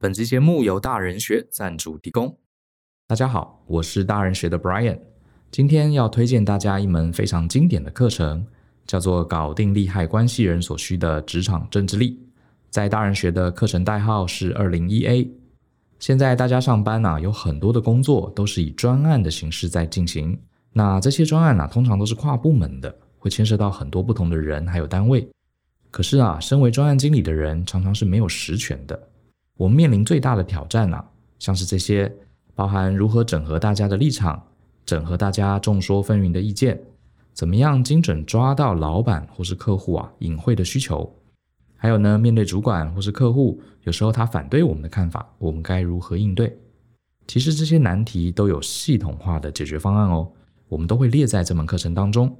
本集节目由大人学赞助提供。大家好，我是大人学的 Brian，今天要推荐大家一门非常经典的课程，叫做《搞定利害关系人所需的职场政治力》。在大人学的课程代号是二零一 A。现在大家上班呐、啊，有很多的工作都是以专案的形式在进行。那这些专案呢、通常都是跨部门的，会牵涉到很多不同的人还有单位。可是啊，身为专案经理的人，常常是没有实权的。我们面临最大的挑战啊，像是这些。包含如何整合大家的立场，整合大家众说纷纭的意见，怎么样精准抓到老板或是客户啊隐晦的需求，还有呢，面对主管或是客户，有时候他反对我们的看法，我们该如何应对？其实这些难题都有系统化的解决方案哦，我们都会列在这门课程当中。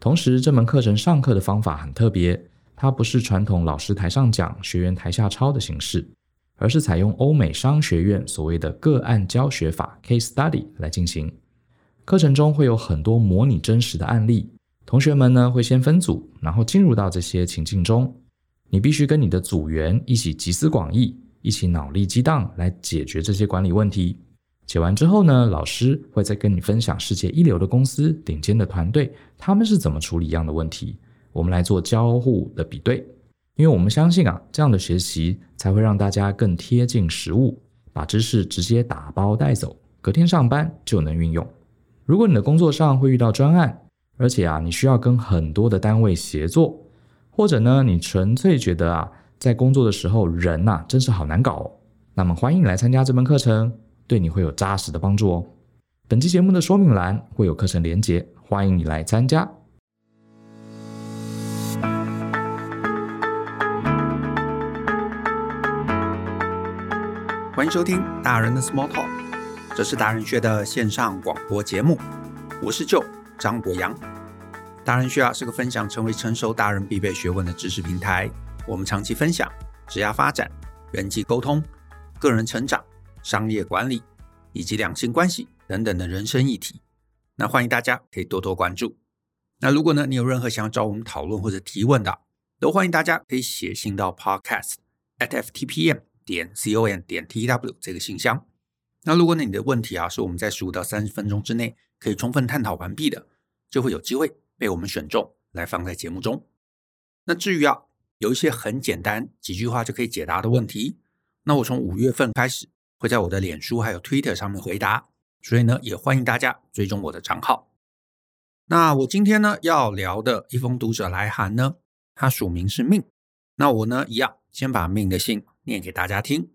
同时，这门课程上课的方法很特别，它不是传统老师台上讲，学员台下抄的形式。而是采用欧美商学院所谓的个案教学法 （case study） 来进行。课程中会有很多模拟真实的案例，同学们呢会先分组，然后进入到这些情境中。你必须跟你的组员一起集思广益，一起脑力激荡来解决这些管理问题。解完之后呢，老师会再跟你分享世界一流的公司、顶尖的团队，他们是怎么处理一样的问题。我们来做交互的比对。因为我们相信啊，这样的学习才会让大家更贴近实务，把知识直接打包带走，隔天上班就能运用。如果你的工作上会遇到专案，而且啊，你需要跟很多的单位协作，或者呢，你纯粹觉得啊，在工作的时候人呐，真是好难搞哦，那么欢迎你来参加这门课程，对你会有扎实的帮助哦。本期节目的说明栏会有课程连结，欢迎你来参加。欢迎收听大人的 Small Talk，这是大人学的线上广播节目。我是 Joe 张博洋。大人学啊是个分享成为成熟大人必备学问的知识平台。我们长期分享职业发展、人际沟通、个人成长、商业管理以及两性关系等等的人生议题。那欢迎大家可以多多关注。那如果呢你有任何想要找我们讨论或者提问的，都欢迎大家可以写信到 Podcast at FTPM。点 c o n 点 tw 这个信箱。那如果你的问题啊是我们在十五到三十分钟之内可以充分探讨完毕的，就会有机会被我们选中来放在节目中。那至于啊有一些很简单几句话就可以解答的问题，那我从五月份开始会在我的脸书还有 Twitter 上面回答，所以呢也欢迎大家追踪我的账号。那我今天呢要聊的一封读者来函呢，他署名是命，那我呢一样先把命的信。念给大家听。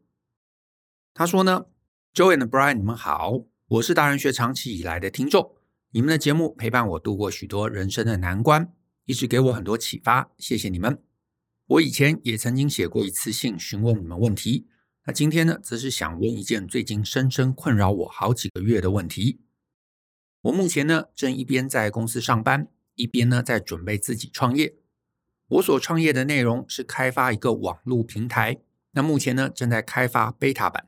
他说呢，Joe and Brian，你们好，我是大人学长期以来的听众，你们的节目陪伴我度过许多人生的难关，一直给我很多启发，谢谢你们。我以前也曾经写过一次信询问你们问题，那今天呢，则是想问一件最近深深困扰我好几个月的问题。我目前呢，正一边在公司上班，一边呢，在准备自己创业。我所创业的内容是开发一个网络平台。那目前呢，正在开发 beta 版。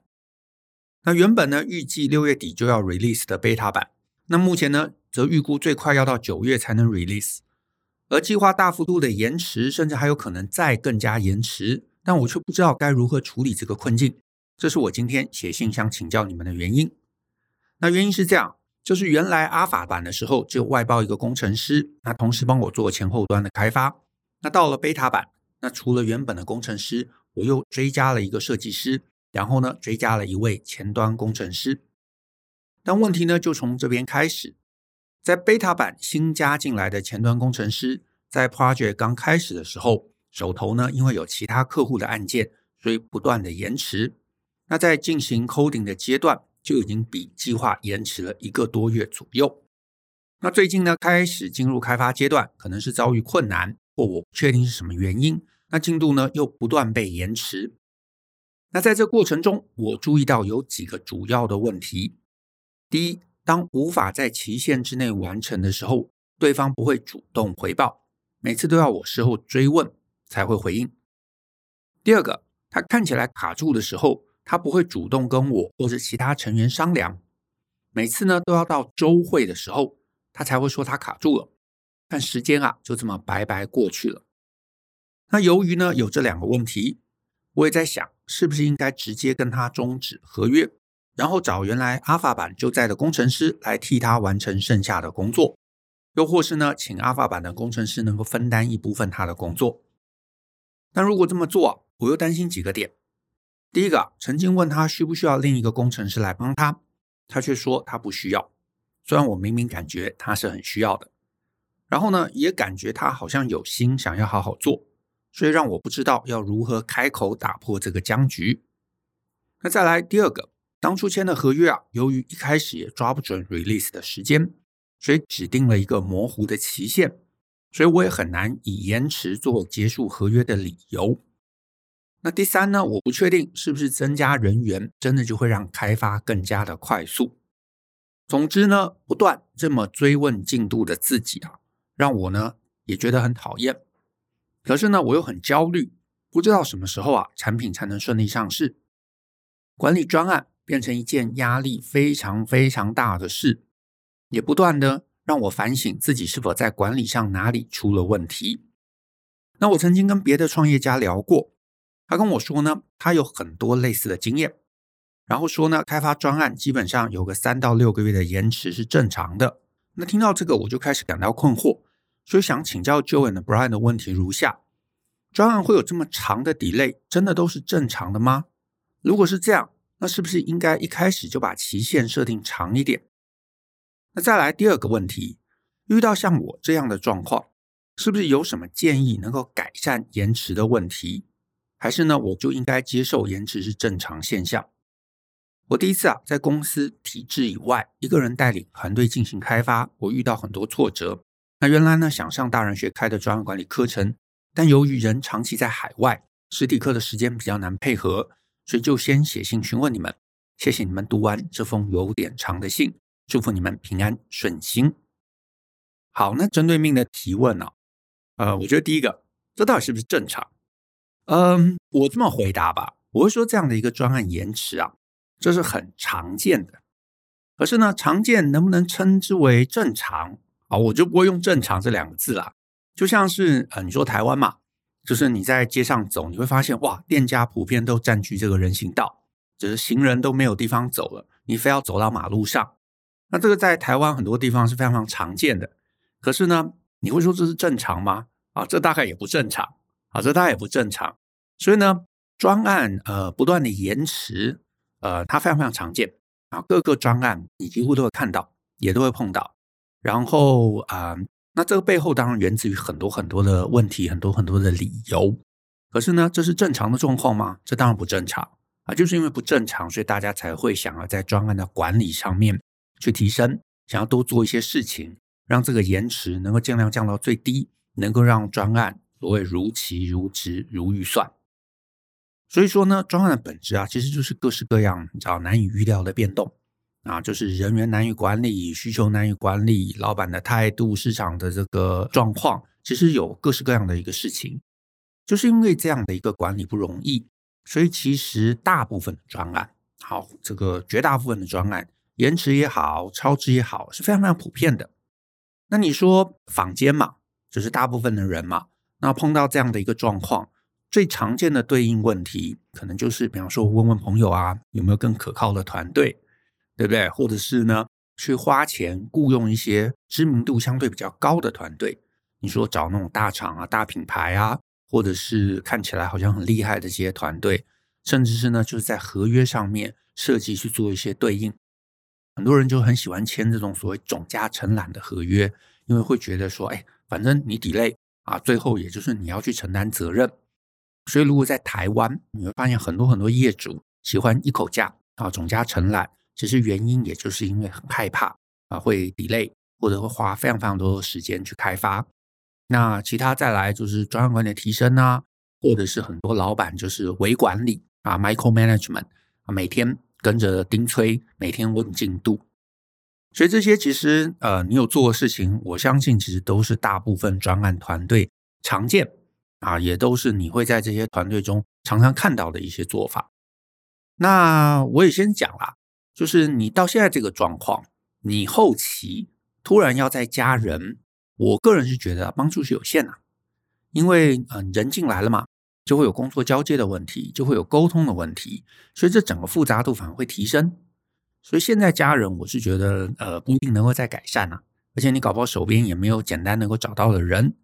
那原本呢，预计六月底就要 release 的 beta 版，那目前呢，则预估最快要到九月才能 release，而计划大幅度的延迟，甚至还有可能再更加延迟。但我却不知道该如何处理这个困境，这是我今天写信想请教你们的原因。那原因是这样，就是原来 Alpha 版的时候，就外包一个工程师，那同时帮我做前后端的开发。那到了 beta 版，那除了原本的工程师，我又追加了一个设计师，然后呢，追加了一位前端工程师。但问题呢，就从这边开始，在 beta 版新加进来的前端工程师，在 project 刚开始的时候，手头呢，因为有其他客户的案件，所以不断的延迟。那在进行 coding 的阶段，就已经比计划延迟了一个多月左右。那最近呢，开始进入开发阶段，可能是遭遇困难，或我不确定是什么原因。那进度呢，又不断被延迟。那在这过程中，我注意到有几个主要的问题。第一，当无法在期限之内完成的时候，对方不会主动回报，每次都要我事后追问才会回应。第二个，他看起来卡住的时候，他不会主动跟我或者其他成员商量，每次呢都要到周会的时候，他才会说他卡住了，但时间啊就这么白白过去了。那由于呢有这两个问题，我也在想，是不是应该直接跟他终止合约，然后找原来 Alpha 版就在的工程师来替他完成剩下的工作，又或是呢，请 Alpha 版的工程师能够分担一部分他的工作。但如果这么做，我又担心几个点。第一个，曾经问他需不需要另一个工程师来帮他，他却说他不需要。虽然我明明感觉他是很需要的，然后呢，也感觉他好像有心想要好好做，所以让我不知道要如何开口打破这个僵局。那再来第二个，当初签的合约啊，由于一开始也抓不准 release 的时间，所以指定了一个模糊的期限，所以我也很难以延迟做结束合约的理由。那第三呢，我不确定是不是增加人员真的就会让开发更加的快速。总之呢，不断这么追问进度的自己啊，让我呢也觉得很讨厌。可是呢，我又很焦虑，不知道什么时候啊，产品才能顺利上市。管理专案变成一件压力非常非常大的事，也不断的让我反省自己是否在管理上哪里出了问题。那我曾经跟别的创业家聊过。他跟我说呢，他有很多类似的经验，然后说呢，开发专案基本上有个三到六个月的延迟是正常的。那听到这个，我就开始感到困惑，所以想请教 Joe and Brian 的问题如下：专案会有这么长的 delay，真的都是正常的吗？如果是这样，那是不是应该一开始就把期限设定长一点？那再来第二个问题，遇到像我这样的状况，是不是有什么建议能够改善延迟的问题？还是呢，我就应该接受延迟是正常现象。我第一次啊，在公司体制以外，一个人带领团队进行开发，我遇到很多挫折。那原来呢，想上大人学开的专案管理课程，但由于人长期在海外，实体课的时间比较难配合，所以就先写信询问你们。谢谢你们读完这封有点长的信，祝福你们平安顺心。好，那针对命的提问呢、呃，我觉得第一个，这到底是不是正常？嗯，我这么回答吧，我会说这样的一个专案延迟啊，这是很常见的。可是呢，常见能不能称之为正常啊？我就不会用“正常”这两个字啦。就像是呃，你说台湾嘛，就是你在街上走，你会发现哇，店家普遍都占据这个人行道，就是行人都没有地方走了，你非要走到马路上。那这个在台湾很多地方是非常非常常见的。可是呢，你会说这是正常吗？啊，这大概也不正常啊，这大概也不正常。所以呢，专案呃不断的延迟，呃，它非常非常常见啊。各个专案你几乎都会看到，也都会碰到。然后啊、那这个背后当然源自于很多很多的问题，很多很多的理由。可是呢，这是正常的状况吗？这当然不正常啊。就是因为不正常，所以大家才会想要在专案的管理上面去提升，想要多做一些事情，让这个延迟能够尽量降到最低，能够让专案所谓如期如质如预算。所以说呢，专案的本质啊，其实就是各式各样，你知道难以预料的变动啊，就是人员难以管理，需求难以管理，老板的态度，市场的这个状况，其实有各式各样的一个事情。就是因为这样的一个管理不容易，所以其实大部分的专案，好，这个绝大部分的专案延迟也好，超支也好，是非常非常普遍的。那你说坊间嘛，就是大部分的人嘛，那碰到这样的一个状况。最常见的对应问题，可能就是，比方说问问朋友啊，有没有更可靠的团队，对不对？或者是呢，去花钱雇佣一些知名度相对比较高的团队。你说找那种大厂啊、大品牌啊，或者是看起来好像很厉害的这些团队，甚至是呢，就是在合约上面设计去做一些对应。很多人就很喜欢签这种所谓总价承揽的合约，因为会觉得说，哎，反正你 delay 啊，最后也就是你要去承担责任。所以，如果在台湾，你会发现很多很多业主喜欢一口价啊，总价承揽。其实原因也就是因为很害怕啊，会 delay 或者会花非常非常多的时间去开发。那其他再来就是专案管理提升啊，或者是很多老板就是微管理啊，micro management 啊，每天跟着盯催，每天问进度。所以这些其实呃，你有做的事情，我相信其实都是大部分专案团队常见。啊，也都是你会在这些团队中常常看到的一些做法。那我也先讲啦，就是你到现在这个状况，你后期突然要再加人，我个人是觉得帮助是有限的，因为嗯人进来了嘛，就会有工作交接的问题，就会有沟通的问题，所以这整个复杂度反而会提升。所以现在家人，我是觉得呃不一定能够再改善啊，而且你搞不好手边也没有简单能够找到的人，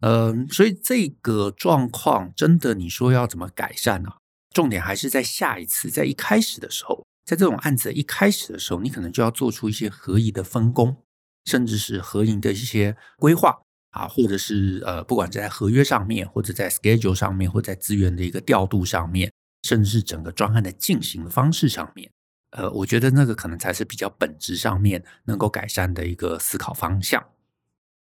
嗯、所以这个状况真的你说要怎么改善呢、重点还是在下一次，在一开始的时候，在这种案子一开始的时候，你可能就要做出一些合宜的分工，甚至是合宜的一些规划啊，或者是呃，不管在合约上面，或者在 schedule 上面，或者在资源的一个调度上面，甚至是整个专案的进行方式上面。呃，我觉得那个可能才是比较本质上面能够改善的一个思考方向。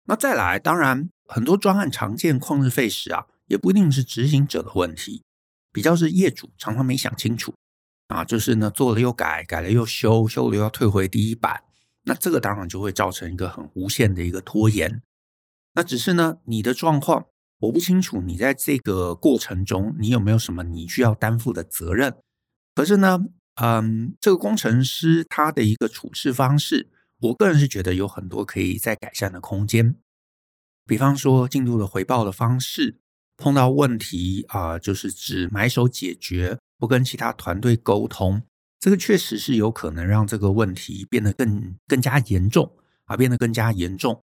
那再来，当然很多专案常见旷日费时啊，也不一定是执行者的问题，比较是业主常常没想清楚啊，就是呢做了又改，改了又修，修了又要退回第一版，那这个当然就会造成一个很无限的一个拖延。那只是呢，你的状况我不清楚，你在这个过程中你有没有什么你需要担负的责任？可是呢，嗯，这个工程师他的一个处事方式，我个人是觉得有很多可以再改善的空间。比方说进度的回报的方式，碰到问题啊，就是只买手解决，不跟其他团队沟通，这个确实是有可能让这个问题变得更更加严重啊，变得更加严重。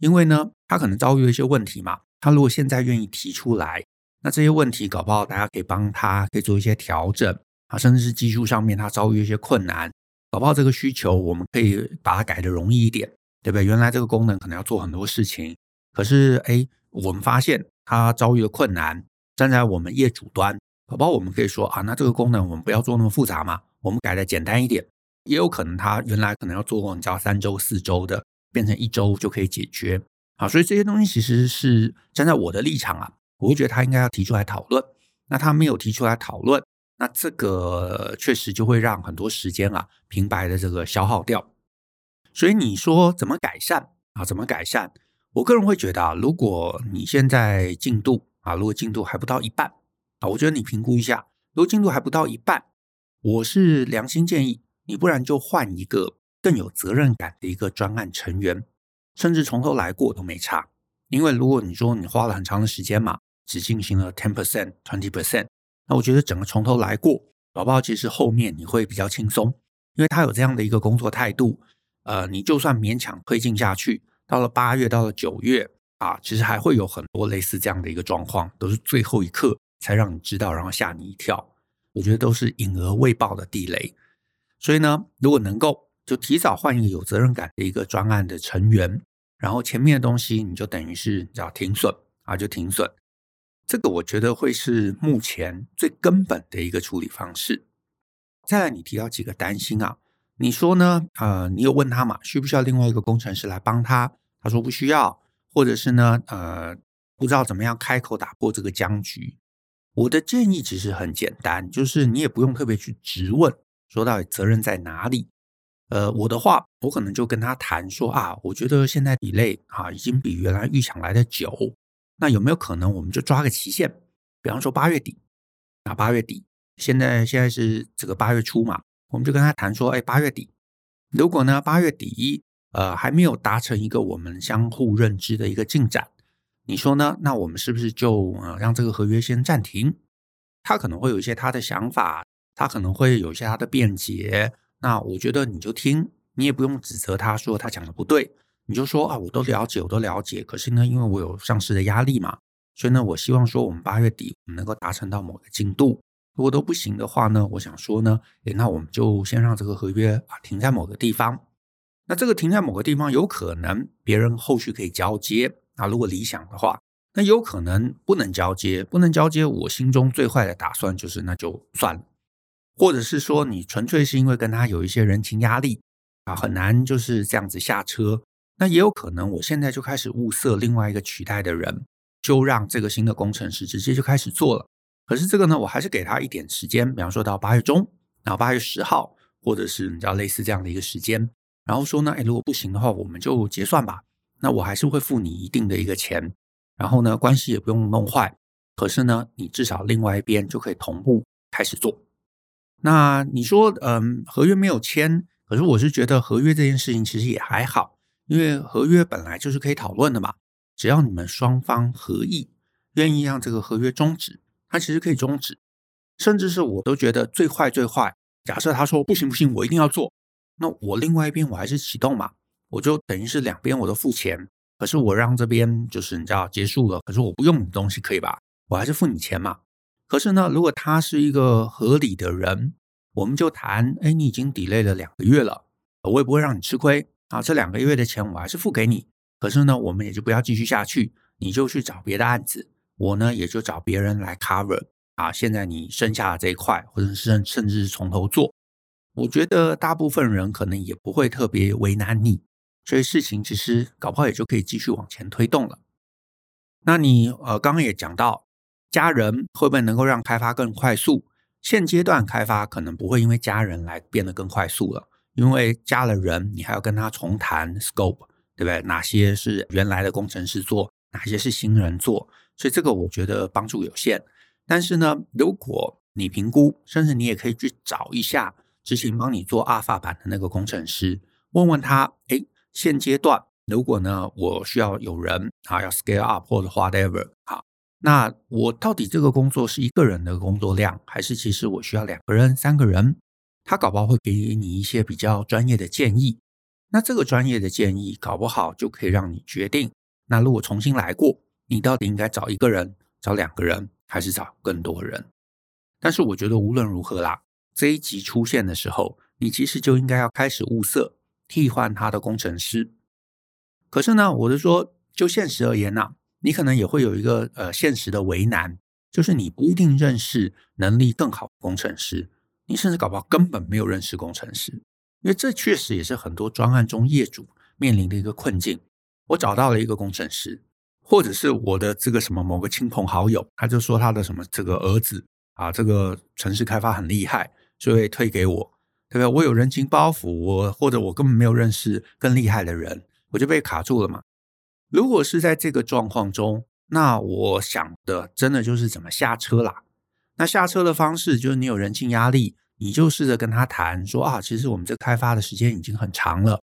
因为呢，他可能遭遇了一些问题嘛，他如果现在愿意提出来，那这些问题搞不好大家可以帮他，可以做一些调整。啊，甚至是技术上面他遭遇一些困难，搞不好这个需求我们可以把它改的容易一点，对不对？原来这个功能可能要做很多事情，可是哎，我们发现他遭遇了困难，站在我们业主端，宝宝我们可以说啊，那这个功能我们不要做那么复杂嘛，我们改的简单一点，也有可能它原来可能要做你知道三周四周的，变成一周就可以解决。啊，所以这些东西其实是站在我的立场啊，我会觉得他应该要提出来讨论。那他没有提出来讨论。那这个确实就会让很多时间啊平白的这个消耗掉，所以你说怎么改善啊？怎么改善？我个人会觉得啊，如果你现在进度啊，如果进度还不到一半啊，我觉得你评估一下，如果进度还不到一半，我是良心建议你，不然就换一个更有责任感的一个专案成员，甚至从头来过都没差。因为如果你说你花了很长的时间嘛，只进行了 ten percent、twenty percent。那我觉得整个从头来过，搞不好其实后面你会比较轻松，因为他有这样的一个工作态度。呃，你就算勉强推进下去，到了八月，到了九月啊，其实还会有很多类似这样的一个状况，都是最后一刻才让你知道，然后吓你一跳。我觉得都是隐而未报的地雷。所以呢，如果能够就提早换一个有责任感的一个专案的成员，然后前面的东西你就等于是叫停损啊，就停损。这个我觉得会是目前最根本的一个处理方式。再来，你提到几个担心啊？你说呢？呃，你有问他嘛？需不需要另外一个工程师来帮他？他说不需要，或者是呢？呃，不知道怎么样开口打破这个僵局。我的建议其实很简单，就是你也不用特别去质问，说到底责任在哪里。呃，我的话，我可能就跟他谈说啊，我觉得现在 delay 啊，已经比原来预想来的久。那有没有可能我们就抓个期限，比方说八月底，啊，八月底，现在现在是这个八月初嘛，我们就跟他谈说，哎，八月底，如果呢八月底呃还没有达成一个我们相互认知的一个进展，你说呢？那我们是不是就呃让这个合约先暂停？他可能会有一些他的想法，他可能会有一些他的辩解，那我觉得你就听，你也不用指责他说他讲的不对。你就说啊，我都了解，我都了解。可是呢，因为我有上市的压力嘛，所以呢，我希望说我们八月底我们能够达成到某个进度。如果都不行的话呢，我想说呢，诶，那我们就先让这个合约啊停在某个地方。那这个停在某个地方，有可能别人后续可以交接啊。如果理想的话，那有可能不能交接，不能交接。我心中最坏的打算就是那就算了，或者是说你纯粹是因为跟他有一些人情压力啊，很难就是这样子下车。那也有可能，我现在就开始物色另外一个取代的人，就让这个新的工程师直接就开始做了。可是这个呢，我还是给他一点时间，比方说到八月中，然后八月十号，或者是你知道类似这样的一个时间，然后说呢，哎，如果不行的话，我们就结算吧。那我还是会付你一定的一个钱，然后呢，关系也不用弄坏。可是呢，你至少另外一边就可以同步开始做。那你说，嗯，合约没有签，可是我是觉得合约这件事情其实也还好。因为合约本来就是可以讨论的嘛，只要你们双方合意，愿意让这个合约终止，它其实可以终止，甚至是我都觉得最坏最坏。假设他说不行不行，我一定要做，那我另外一边我还是启动嘛，我就等于是两边我都付钱，可是我让这边就是你知道结束了，可是我不用你东西可以吧？我还是付你钱嘛。可是呢，如果他是一个合理的人，我们就谈，哎，你已经 delay 了两个月了，我也不会让你吃亏啊，这两个月的钱我还是付给你。可是呢，我们也就不要继续下去，你就去找别的案子，我呢也就找别人来 cover 啊。现在你剩下的这一块，或者是甚甚至是从头做，我觉得大部分人可能也不会特别为难你，所以事情其实搞不好也就可以继续往前推动了。那你呃刚刚也讲到，加人会不会能够让开发更快速？现阶段开发可能不会因为加人来变得更快速了，因为加了人，你还要跟他重谈 scope。对不对？哪些是原来的工程师做，哪些是新人做？所以这个我觉得帮助有限。但是呢，如果你评估，甚至你也可以去找一下之前帮你做阿尔法版的那个工程师，问问他：哎，现阶段如果呢，我需要有人啊，要 scale up 或者 whatever，好，那我到底这个工作是一个人的工作量，还是其实我需要两个人、三个人？他搞不好会给你一些比较专业的建议。那这个专业的建议，搞不好就可以让你决定。那如果重新来过，你到底应该找一个人、找两个人，还是找更多人？但是我觉得无论如何啦，这一集出现的时候，你其实就应该要开始物色替换他的工程师。可是呢，我是说，就现实而言呐，你可能也会有一个呃现实的为难，就是你不一定认识能力更好的工程师，你甚至搞不好根本没有认识工程师。因为这确实也是很多专案中业主面临的一个困境。我找到了一个工程师，或者是我的这个什么某个亲朋好友，他就说他的什么这个儿子啊，这个城市开发很厉害，所以推给我，对不对？我有人情包袱，我或者我根本没有认识更厉害的人，我就被卡住了嘛。如果是在这个状况中，那我想的真的就是怎么下车啦。那下车的方式就是你有人情压力。你就试着跟他谈说啊，其实我们这开发的时间已经很长了，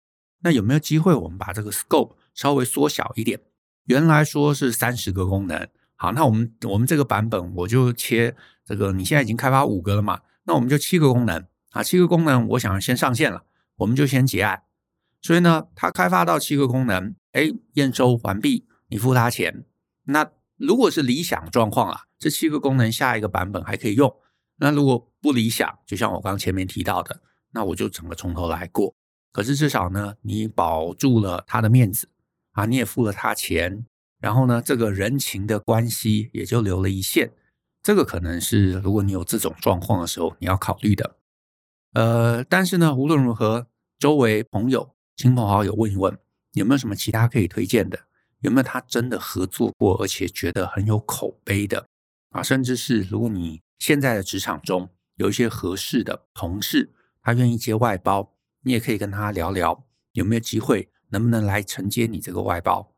那有没有机会我们把这个 scope 稍微缩小一点？原来说是三十个功能，好，那我们我们这个版本我就切这个，你现在已经开发五个了嘛，那我们就七个功能啊，七个功能我想先上线了，我们就先结案。所以呢，他开发到七个功能，哎，验收完毕，你付他钱。那如果是理想状况啊，这七个功能下一个版本还可以用。那如果不理想，就像我刚前面提到的，那我就整个从头来过。可是至少呢，你保住了他的面子啊，你也付了他钱，然后呢，这个人情的关系也就留了一线。这个可能是如果你有这种状况的时候，你要考虑的。呃，但是呢，无论如何，周围朋友、亲朋好友问一问，有没有什么其他可以推荐的？有没有他真的合作过，而且觉得很有口碑的啊？甚至是如果你现在的职场中有一些合适的同事，他愿意接外包，你也可以跟他聊聊有没有机会，能不能来承接你这个外包。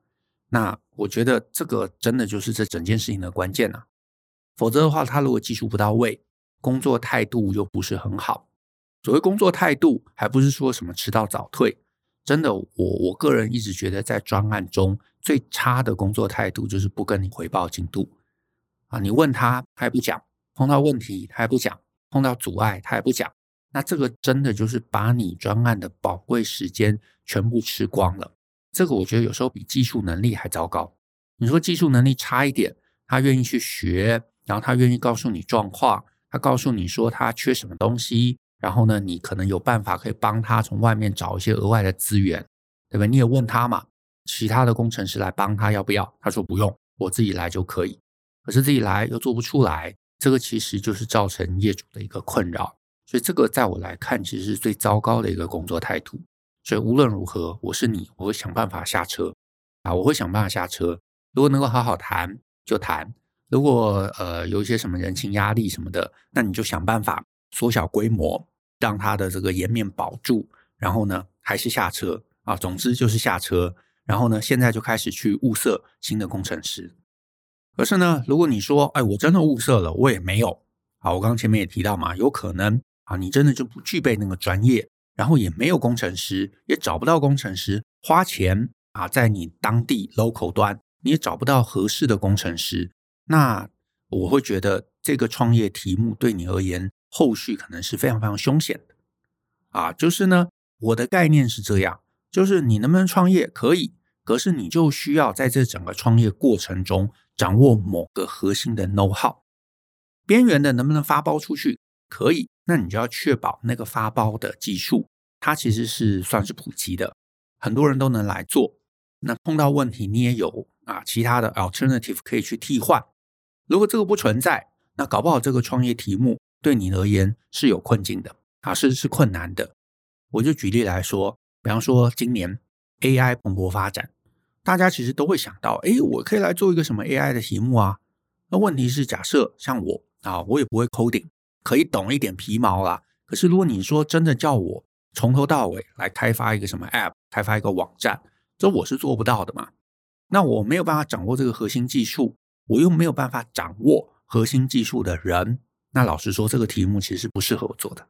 那我觉得这个真的就是这整件事情的关键啊。否则的话，他如果技术不到位，工作态度又不是很好。所谓工作态度，还不是说什么迟到早退。真的，我我个人一直觉得，在专案中最差的工作态度就是不跟你回报进度啊。你问他，他也不讲。碰到问题他也不讲，碰到阻碍他也不讲，那这个真的就是把你专案的宝贵时间全部吃光了。这个我觉得有时候比技术能力还糟糕。你说技术能力差一点，他愿意去学，然后他愿意告诉你状况，他告诉你说他缺什么东西，然后呢，你可能有办法可以帮他从外面找一些额外的资源，对吧？你也问他嘛，其他的工程师来帮他要不要？他说不用，我自己来就可以。可是自己来又做不出来。这个其实就是造成业主的一个困扰，所以这个在我来看，其实是最糟糕的一个工作态度。所以无论如何，我是你，我会想办法下车啊，我会想办法下车。如果能够好好谈就谈，如果呃有一些什么人情压力什么的，那你就想办法缩小规模，让他的这个颜面保住。然后呢，还是下车啊，总之就是下车。然后呢，现在就开始去物色新的工程师。可是呢，如果你说，哎，我真的物色了，我也没有。好，我刚刚前面也提到嘛，有可能啊，你真的就不具备那个专业，然后也没有工程师，也找不到工程师，花钱啊，在你当地 local 端，你也找不到合适的工程师。那我会觉得这个创业题目对你而言，后续可能是非常非常凶险的啊。就是呢，我的概念是这样，就是你能不能创业可以，可是你就需要在这整个创业过程中掌握某个核心的 know how。边缘的能不能发包出去可以，那你就要确保那个发包的技术，它其实是算是普及的，很多人都能来做。那碰到问题，你也有啊其他的 alternative 可以去替换。如果这个不存在，那搞不好这个创业题目对你而言是有困境的啊，是是困难的。我就举例来说，比方说今年 AI 蓬勃发展，大家其实都会想到，诶，我可以来做一个什么 AI 的题目啊？那问题是，假设像我啊，我也不会 coding，可以懂一点皮毛啦。可是如果你说真的叫我从头到尾来开发一个什么 app，开发一个网站，这我是做不到的嘛。那我没有办法掌握这个核心技术。我又没有办法掌握核心技术的人，那老实说，这个题目其实是不适合我做的。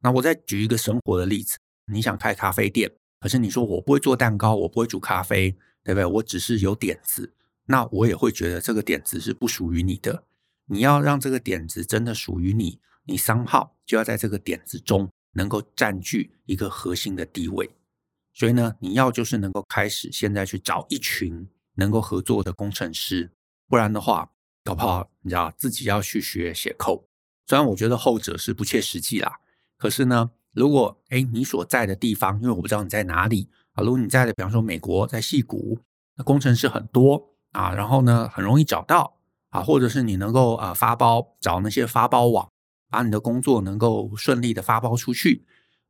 那我再举一个生活的例子：你想开咖啡店，可是你说我不会做蛋糕，我不会煮咖啡，对不对？我只是有点子，那我也会觉得这个点子是不属于你的。你要让这个点子真的属于你，你商号就要在这个点子中能够占据一个核心的地位。所以呢，你要就是能够开始现在去找一群能够合作的工程师。不然的话，搞不好你知道自己要去学写 code。虽然我觉得后者是不切实际啦，可是呢，如果哎你所在的地方，因为我不知道你在哪里啊，如果你在的，比方说美国，在戏谷，那工程师很多啊，然后呢很容易找到啊，或者是你能够啊发包找那些发包网，把你的工作能够顺利的发包出去，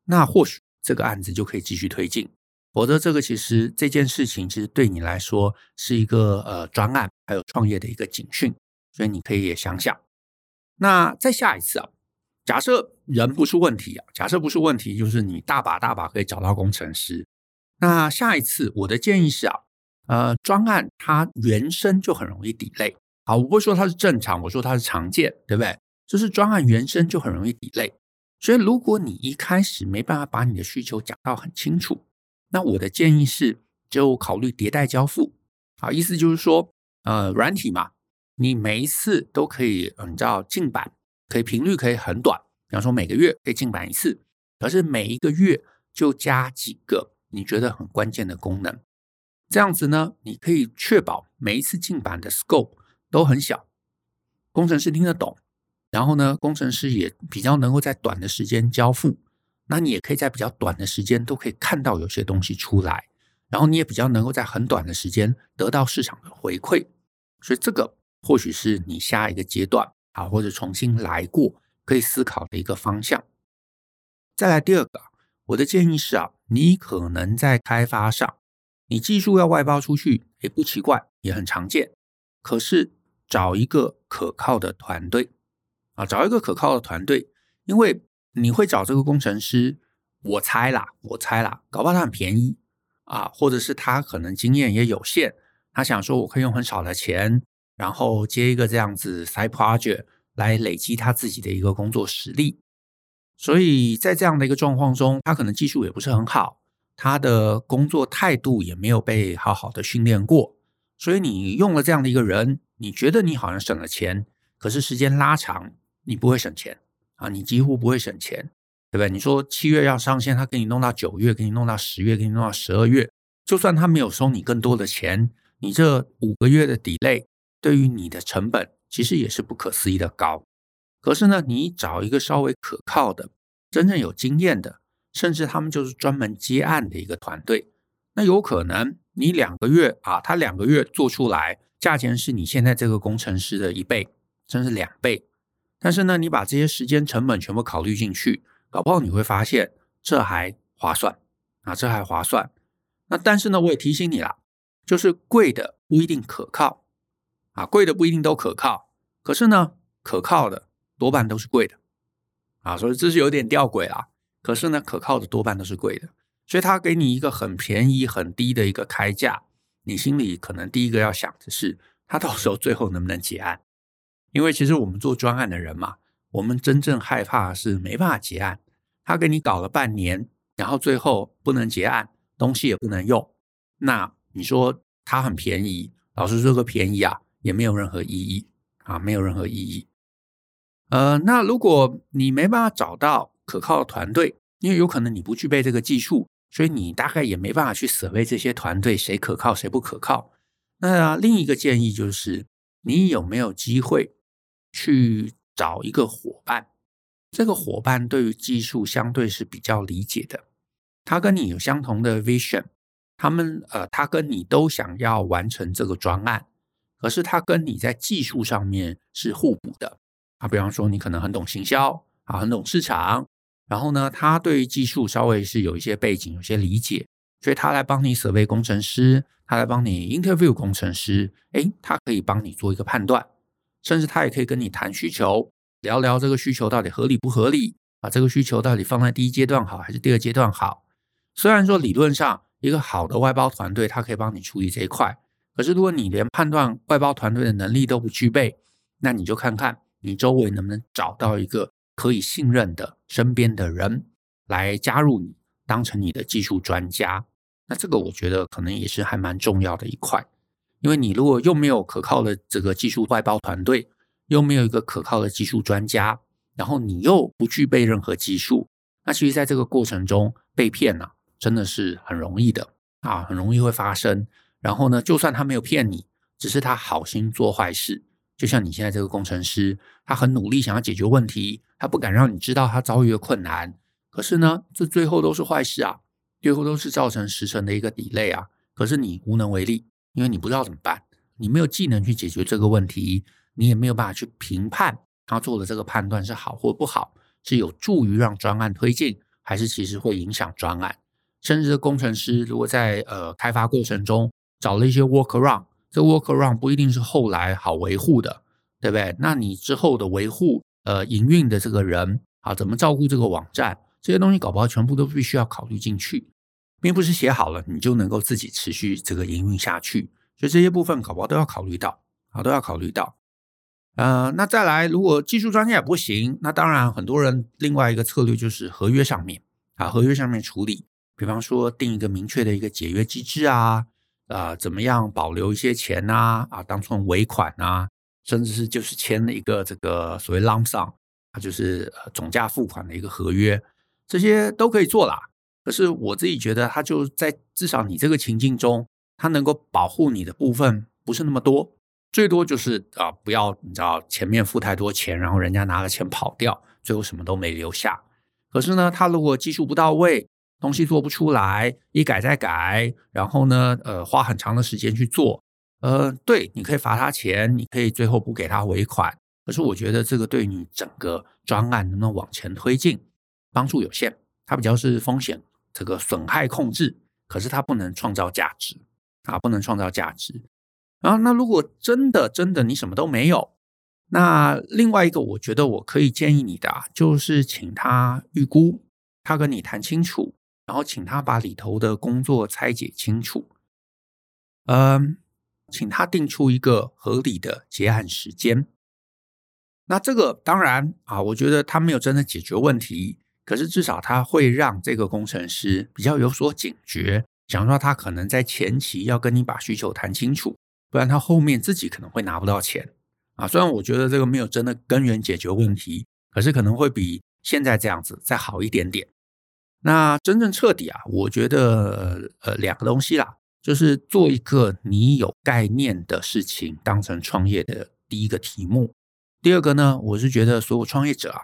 那或许这个案子就可以继续推进。否则，这个其实这件事情其实对你来说是一个呃专案，还有创业的一个警讯，所以你可以也想想。那再下一次啊，假设人不是问题啊，假设不是问题，就是你大把大把可以找到工程师。那下一次我的建议是啊，呃，专案它原生就很容易 delay。好，我不会说它是正常，我说它是常见，对不对？就是专案原生就很容易 delay。所以如果你一开始没办法把你的需求讲到很清楚。那我的建议是，就考虑迭代交付。好，意思就是说，呃，软体嘛，你每一次都可以，你知道进版，可以频率可以很短，比方说每个月可以进版一次，可是每一个月就加几个你觉得很关键的功能，这样子呢，你可以确保每一次进版的 scope 都很小，工程师听得懂，然后呢，工程师也比较能够在短的时间交付。那你也可以在比较短的时间都可以看到有些东西出来，然后你也比较能够在很短的时间得到市场的回馈，所以这个或许是你下一个阶段啊，或者重新来过可以思考的一个方向。再来第二个，我的建议是啊，你可能在开发上，你技术要外包出去也不奇怪，也很常见，可是找一个可靠的团队啊，找一个可靠的团队，因为。你会找这个工程师，我猜啦，我猜啦，搞不好他很便宜啊，或者是他可能经验也有限，他想说我可以用很少的钱，然后接一个这样子 side project 来累积他自己的一个工作实力。所以在这样的一个状况中，他可能技术也不是很好，他的工作态度也没有被好好的训练过，所以你用了这样的一个人，你觉得你好像省了钱，可是时间拉长，你不会省钱。啊，你几乎不会省钱，对不对？你说七月要上线，他给你弄到九月，给你弄到十月，给你弄到十二月，就算他没有收你更多的钱，你这五个月的 delay 对于你的成本其实也是不可思议的高。可是呢，你找一个稍微可靠的、真正有经验的，甚至他们就是专门接案的一个团队，那有可能你两个月啊，他两个月做出来，价钱是你现在这个工程师的一倍，甚至两倍。但是呢，你把这些时间成本全部考虑进去，搞不好你会发现这还划算啊，这还划算。那但是呢，我也提醒你啦，就是贵的不一定可靠啊，贵的不一定都可靠。可是呢，可靠的多半都是贵的啊，所以这是有点吊诡啦。可是呢，可靠的多半都是贵的，所以他给你一个很便宜、很低的一个开价，你心里可能第一个要想的是，他到时候最后能不能结案。因为其实我们做专案的人嘛，我们真正害怕是没办法结案。他给你搞了半年，然后最后不能结案，东西也不能用。那你说他很便宜，老实说个便宜啊，也没有任何意义啊，没有任何意义。呃，那如果你没办法找到可靠的团队，因为有可能你不具备这个技术，所以你大概也没办法去识别这些团队谁可靠谁不可靠。那另一个建议就是，你有没有机会去找一个伙伴？这个伙伴对于技术相对是比较理解的，他跟你有相同的 vision，他们呃，他跟你都想要完成这个专案，可是他跟你在技术上面是互补的啊。比方说，你可能很懂行销啊，很懂市场，然后呢，他对于技术稍微是有一些背景，有些理解，所以他来帮你 survey 工程师。他来帮你 interview 工程师，诶，他可以帮你做一个判断，甚至他也可以跟你谈需求，聊聊这个需求到底合理不合理啊？这个需求到底放在第一阶段好还是第二阶段好？虽然说理论上一个好的外包团队，他可以帮你处理这一块，可是如果你连判断外包团队的能力都不具备，那你就看看你周围能不能找到一个可以信任的身边的人来加入你，当成你的技术专家。那这个我觉得可能也是还蛮重要的一块，因为你如果又没有可靠的这个技术外包团队，又没有一个可靠的技术专家，然后你又不具备任何技术，那其实在这个过程中被骗呢，真的是很容易的啊，很容易会发生。然后呢，就算他没有骗你，只是他好心做坏事，就像你现在这个工程师，他很努力想要解决问题，他不敢让你知道他遭遇的困难，可是呢，这最后都是坏事啊。最后都是造成时程的一个 delay 啊，可是你无能为力，因为你不知道怎么办，你没有技能去解决这个问题，你也没有办法去评判他做的这个判断是好或不好，是有助于让专案推进，还是其实会影响专案。甚至工程师如果在呃开发过程中找了一些 workaround，这 workaround 不一定是后来好维护的，对不对？那你之后的维护呃营运的这个人啊，怎么照顾这个网站，这些东西搞不好全部都必须要考虑进去。并不是写好了你就能够自己持续这个营运下去，所以这些部分搞不好都要考虑到啊，都要考虑到。呃，那再来，如果技术专家也不行，那当然很多人另外一个策略就是合约上面啊，合约上面处理，比方说定一个明确的一个解约机制啊，啊、怎么样保留一些钱啊，啊，当成尾款啊，甚至是就是签了一个这个所谓 lump sum，啊，就是总价付款的一个合约，这些都可以做啦。可是我自己觉得，他就在至少你这个情境中，他能够保护你的部分不是那么多，最多就是啊，不要你知道前面付太多钱，然后人家拿了钱跑掉，最后什么都没留下。可是呢，他如果技术不到位，东西做不出来，一改再改，然后呢，呃，花很长的时间去做，呃，对，你可以罚他钱，你可以最后补给他尾款。可是我觉得这个对你整个专案能不能往前推进，帮助有限，它比较是风险。这个损害控制，可是它不能创造价值啊，不能创造价值。然后，那如果真的真的你什么都没有，那另外一个我觉得我可以建议你的啊，就是请他预估，他跟你谈清楚，然后请他把里头的工作拆解清楚，嗯，请他定出一个合理的结案时间。那这个当然啊，我觉得他没有真的解决问题。可是至少他会让这个工程师比较有所警觉，想说他可能在前期要跟你把需求谈清楚，不然他后面自己可能会拿不到钱啊。虽然我觉得这个没有真的根源解决问题，可是可能会比现在这样子再好一点点。那真正彻底啊，我觉得呃两个东西啦，就是做一个你有概念的事情当成创业的第一个题目。第二个呢，我是觉得所有创业者啊。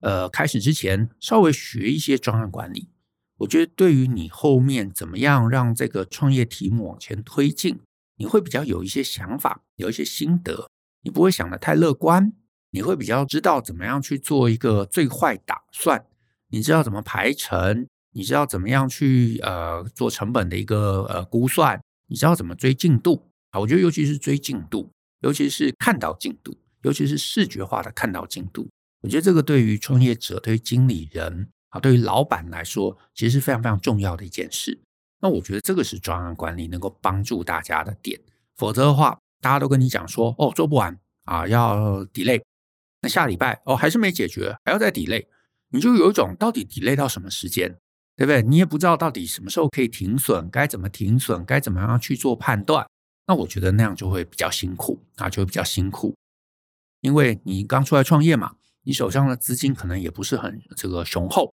呃，开始之前稍微学一些专案管理，我觉得对于你后面怎么样让这个创业题目往前推进，你会比较有一些想法，有一些心得，你不会想得太乐观，你会比较知道怎么样去做一个最坏打算，你知道怎么排程，你知道怎么样去呃做成本的一个呃估算，你知道怎么追进度啊？我觉得尤其是追进度，尤其是看到进度，尤其是视觉化的看到进度。我觉得这个对于创业者、对于经理人啊、对于老板来说，其实是非常非常重要的一件事。那我觉得这个是专案管理能够帮助大家的点。否则的话，大家都跟你讲说，哦，做不完啊，要 delay。那下礼拜哦，还是没解决，还要再 delay，你就有一种到底 delay 到什么时间，对不对？你也不知道到底什么时候可以停损，该怎么停损，该怎么样去做判断。那我觉得那样就会比较辛苦啊，就会比较辛苦，因为你刚出来创业嘛。你手上的资金可能也不是很这个雄厚，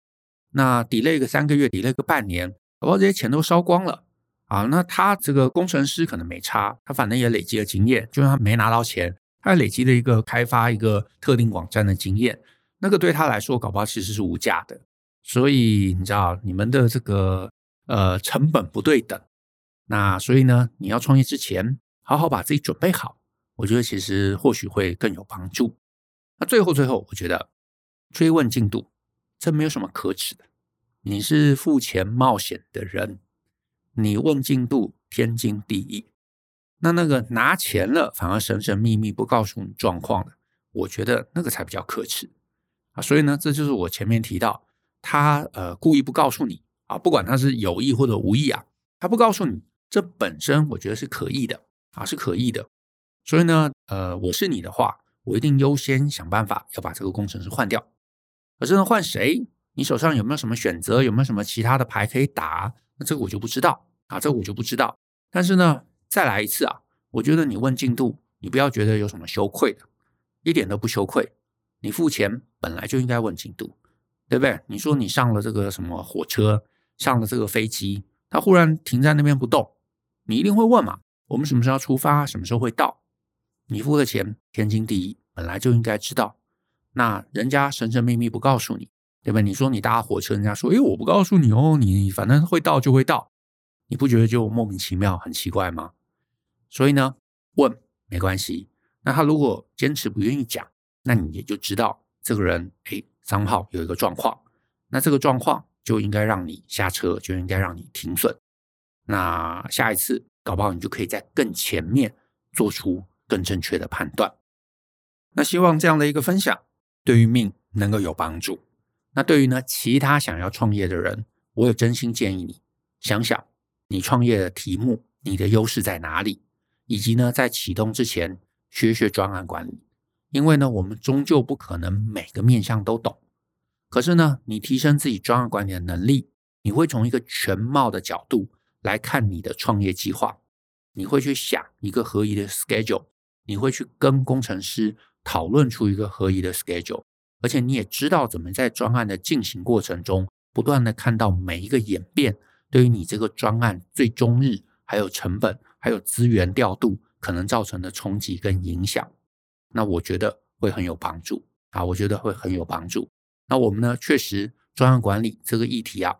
那 delay 个三个月，delay 个半年，搞不好这些钱都烧光了啊。那他这个工程师可能没差，他反正也累积了经验，就算他没拿到钱，他累积了一个开发一个特定网站的经验，那个对他来说，搞不好其实是无价的。所以你知道，你们的这个呃成本不对等，那所以呢，你要创业之前，好好把自己准备好，我觉得其实或许会更有帮助。那最后最后，我觉得追问进度，这没有什么可耻的。你是付钱冒险的人，你问进度天经地义。那那个拿钱了反而神神秘秘不告诉你状况的，我觉得那个才比较可耻啊。所以呢，这就是我前面提到，他呃故意不告诉你啊，不管他是有意或者无意啊，他不告诉你，这本身我觉得是可疑的啊，是可疑的。所以呢，呃，我是你的话。我一定优先想办法要把这个工程师换掉。可是呢，换谁？你手上有没有什么选择？有没有什么其他的牌可以打？那这个我就不知道啊，这个我就不知道。但是呢，再来一次啊，我觉得你问进度，你不要觉得有什么羞愧的，一点都不羞愧。你付钱本来就应该问进度，对不对？你说你上了这个什么火车，上了这个飞机，他忽然停在那边不动，你一定会问嘛？我们什么时候出发？什么时候会到？你付的钱天经地义，本来就应该知道。那人家神神秘秘不告诉你，对吧？你说你搭火车，人家说：“诶，我不告诉你哦，你反正会到就会到。”你不觉得就莫名其妙、很奇怪吗？所以呢，问没关系。那他如果坚持不愿意讲，那你也就知道这个人诶，商号有一个状况。那这个状况就应该让你下车，就应该让你停损。那下一次搞不好你就可以在更前面做出。更正确的判断。那希望这样的一个分享对于命能够有帮助。那对于呢其他想要创业的人，我也真心建议你想想你创业的题目，你的优势在哪里，以及呢在启动之前学学专案管理。因为呢我们终究不可能每个面向都懂。可是呢你提升自己专案管理的能力，你会从一个全貌的角度来看你的创业计划，你会去想一个合宜的 schedule。你会去跟工程师讨论出一个合宜的 schedule，而且你也知道怎么在专案的进行过程中，不断的看到每一个演变，对于你这个专案最终日，还有成本，还有资源调度可能造成的冲击跟影响，那我觉得会很有帮助啊，我觉得会很有帮助。那我们呢，确实专案管理这个议题啊，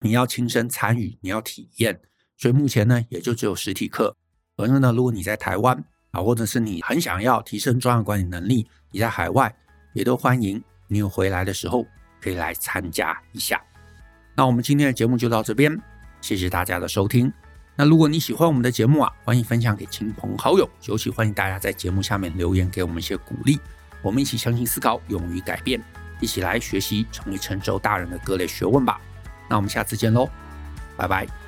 你要亲身参与，你要体验，所以目前呢，也就只有实体课。反正呢，如果你在台湾，啊，或者是你很想要提升专案管理能力，你在海外也都欢迎你有回来的时候可以来参加一下。那我们今天的节目就到这边，谢谢大家的收听。那如果你喜欢我们的节目啊，欢迎分享给亲朋好友，尤其欢迎大家在节目下面留言给我们一些鼓励。我们一起相信思考，勇于改变，一起来学习成为成熟大人的各类学问吧。那我们下次见喽，拜拜。